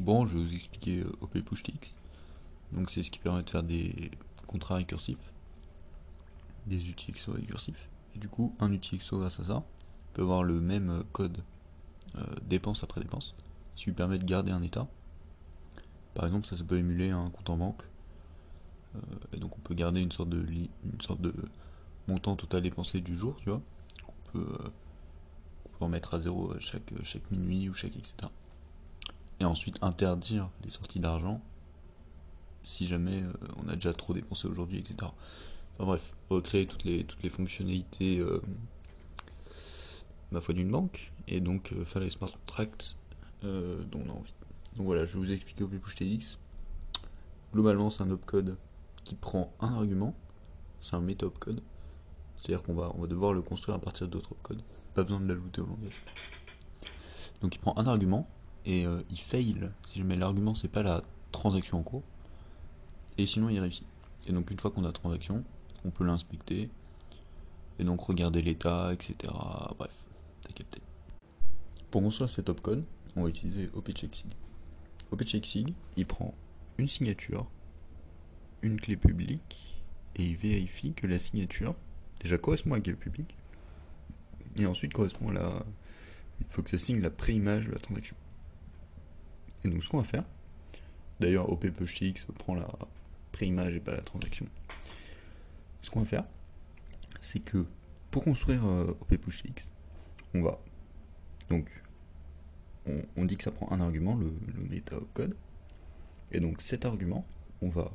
Bon, je vais vous expliquer euh, OP PushTX. Donc c'est ce qui permet de faire des contrats récursifs, des UTXO récursifs. Et du coup, un UTXO grâce à ça peut avoir le même euh, code euh, dépense après dépense, ce qui lui permet de garder un état. Par exemple, ça, ça peut émuler un compte en banque. et donc on peut garder une sorte de montant total dépensé du jour, tu vois. On peut, en mettre à zéro chaque minuit ou chaque etc et ensuite interdire les sorties d'argent si jamais euh, on a déjà trop dépensé aujourd'hui, etc. Enfin bref, recréer toutes les, toutes les fonctionnalités euh, ma foi d'une banque et donc euh, faire les smart contracts dont on a envie. Donc voilà, je vais vous expliquer OP TX. Globalement, c'est un opcode qui prend un argument, c'est un meta opcode, c'est-à-dire qu'on va, on va devoir le construire à partir d'autres opcodes. Pas besoin de l'ajouter au langage. Donc il prend un argument, et euh, il fail si jamais l'argument c'est pas la transaction en cours. Et sinon il réussit. Et donc une fois qu'on a transaction on peut l'inspecter et donc regarder l'état etc bref t'as capté. Pour construire cet opcode on va utiliser OPCheckSig OPCheckSig il prend une signature une clé publique et il vérifie que la signature déjà correspond à la clé publique et ensuite correspond à la il faut que ça signe la préimage de la transaction et donc ce qu'on va faire, d'ailleurs OP X prend la préimage et pas la transaction. Ce qu'on va faire, c'est que pour construire euh, OP on va donc on, dit que ça prend un argument, le, le code, et donc cet argument, on va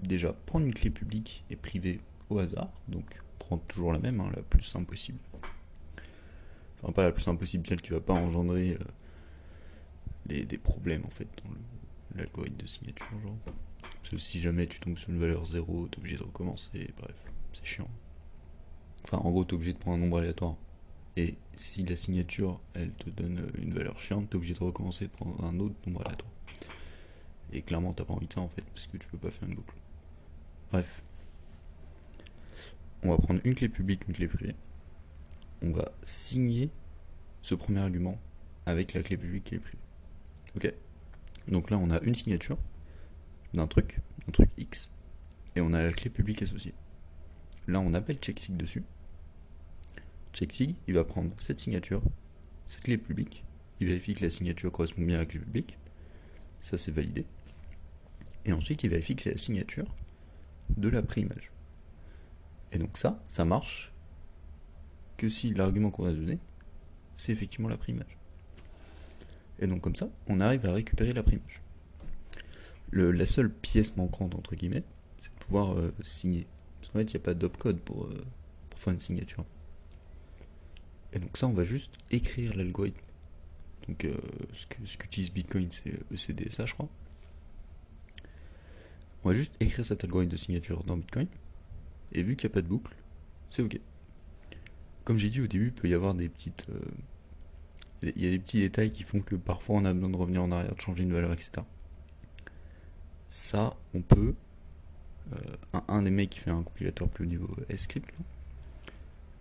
déjà prendre une clé publique et privée au hasard, donc prendre toujours la même, hein, la plus simple possible. Enfin pas la plus simple possible, celle qui va pas engendrer euh, des, problèmes en fait dans l'algorithme de signature genre. Parce que si jamais tu tombes sur une valeur 0, t'es obligé de recommencer, bref, c'est chiant. Enfin en gros t'es obligé de prendre un nombre aléatoire. Et si la signature elle te donne une valeur chiante, t'es obligé de recommencer de prendre un autre nombre aléatoire. Et clairement t'as pas envie de ça en fait, parce que tu peux pas faire une boucle. Bref. On va prendre une clé publique, une clé privée. On va signer ce premier argument avec la clé publique et privée. Ok. Donc là, on a une signature d'un truc, un truc X, et on a la clé publique associée. Là, on appelle checksig dessus. Checksig, il va prendre cette signature, cette clé publique, il vérifie que la signature correspond bien à la clé publique. Ça, c'est validé. Et ensuite, il vérifie que la signature de la préimage. Et donc ça, ça marche que si l'argument qu'on a donné, c'est effectivement la préimage. Et donc comme ça, on arrive à récupérer la primage. la seule pièce manquante, entre guillemets, c'est de pouvoir euh, signer. Parce qu'en fait, il n'y a pas d'opcode pour, euh, pour faire une signature. Et donc ça, on va juste écrire l'algorithme. Donc euh, ce qu'utilise Bitcoin, c'est ECDSA, je crois. On va juste écrire cet algorithme de signature dans Bitcoin. Et vu qu'il n'y a pas de boucle, c'est OK. Comme j'ai dit au début, il peut y avoir des petites il y a des petits détails qui font que parfois on a besoin de revenir en arrière, de changer une valeur, etc. Ça, on peut. Euh, un, des mecs qui fait un compilateur plus au niveau script,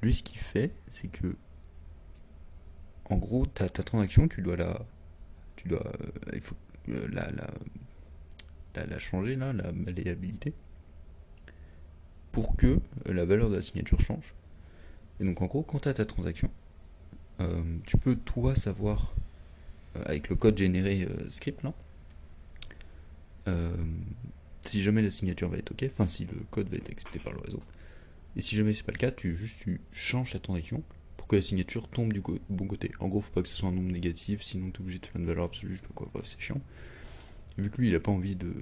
lui, ce qu'il fait, c'est que. En gros, ta, ta transaction, tu dois la. Tu dois. Euh, il faut euh, la, la, la, changer, là, la malléabilité. Pour que la valeur de la signature change. Et donc, en gros, quand tu as ta transaction, euh, tu peux toi savoir euh, avec le code généré euh, script là si jamais la signature va être ok, enfin si le code va être accepté par le réseau. Et si jamais c'est pas le cas, tu tu changes ta transaction pour que la signature tombe du bon côté. En gros, faut pas que ce soit un nombre négatif, sinon tu es obligé de faire une valeur absolue, je sais pas quoi, bref, c'est chiant. vu que lui il a pas envie de.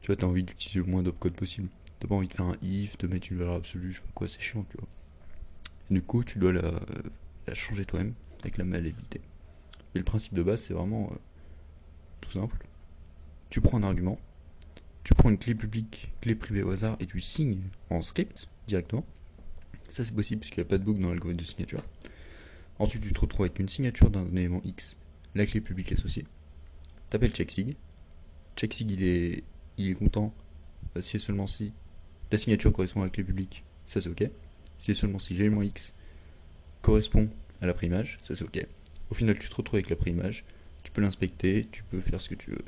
Tu vois, t'as envie d'utiliser le moins d'opcode possible. T'as pas envie de faire un if, de mettre une valeur absolue, je sais pas quoi, c'est chiant, tu vois. du coup, tu dois la changer toi-même avec la malléabilité. Mais le principe de base, c'est vraiment euh, tout simple. Tu prends un argument, tu prends une clé publique, clé privée au hasard et tu signes en script directement. Ça, c'est possible puisqu'il n'y a pas de boucle dans l'algorithme de signature. Ensuite, tu te retrouves avec une signature d'un élément X, la clé publique associée. T'appelles checksig. Checksig, il est, il est content euh, si et seulement si la signature correspond à la clé publique. Ça, c'est OK. Si et seulement si l'élément X correspond à la préimage, ça c'est ok. Au final, tu te retrouves avec la préimage, tu peux l'inspecter, tu peux faire ce que tu veux.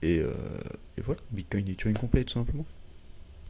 Et, euh, voilà, Bitcoin est Turing complet tout simplement.